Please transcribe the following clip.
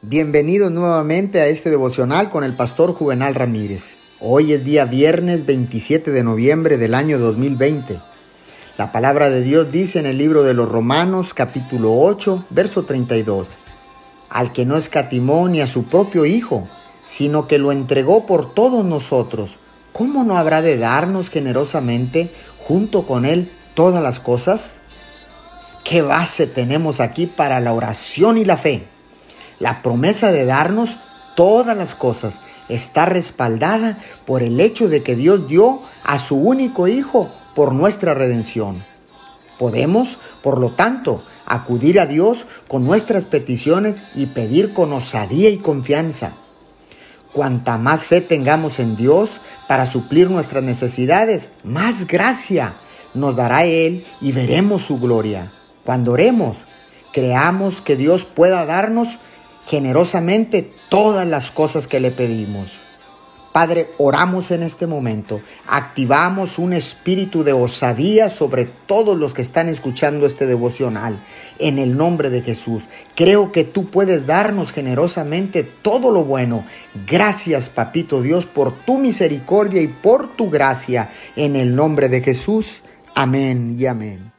Bienvenidos nuevamente a este devocional con el pastor Juvenal Ramírez. Hoy es día viernes 27 de noviembre del año 2020. La palabra de Dios dice en el libro de los Romanos capítulo 8, verso 32, al que no escatimó ni a su propio Hijo, sino que lo entregó por todos nosotros, ¿cómo no habrá de darnos generosamente junto con Él todas las cosas? ¿Qué base tenemos aquí para la oración y la fe? La promesa de darnos todas las cosas está respaldada por el hecho de que Dios dio a su único Hijo por nuestra redención. Podemos, por lo tanto, acudir a Dios con nuestras peticiones y pedir con osadía y confianza. Cuanta más fe tengamos en Dios para suplir nuestras necesidades, más gracia nos dará Él y veremos su gloria. Cuando oremos, creamos que Dios pueda darnos generosamente todas las cosas que le pedimos. Padre, oramos en este momento, activamos un espíritu de osadía sobre todos los que están escuchando este devocional. En el nombre de Jesús, creo que tú puedes darnos generosamente todo lo bueno. Gracias, Papito Dios, por tu misericordia y por tu gracia. En el nombre de Jesús, amén y amén.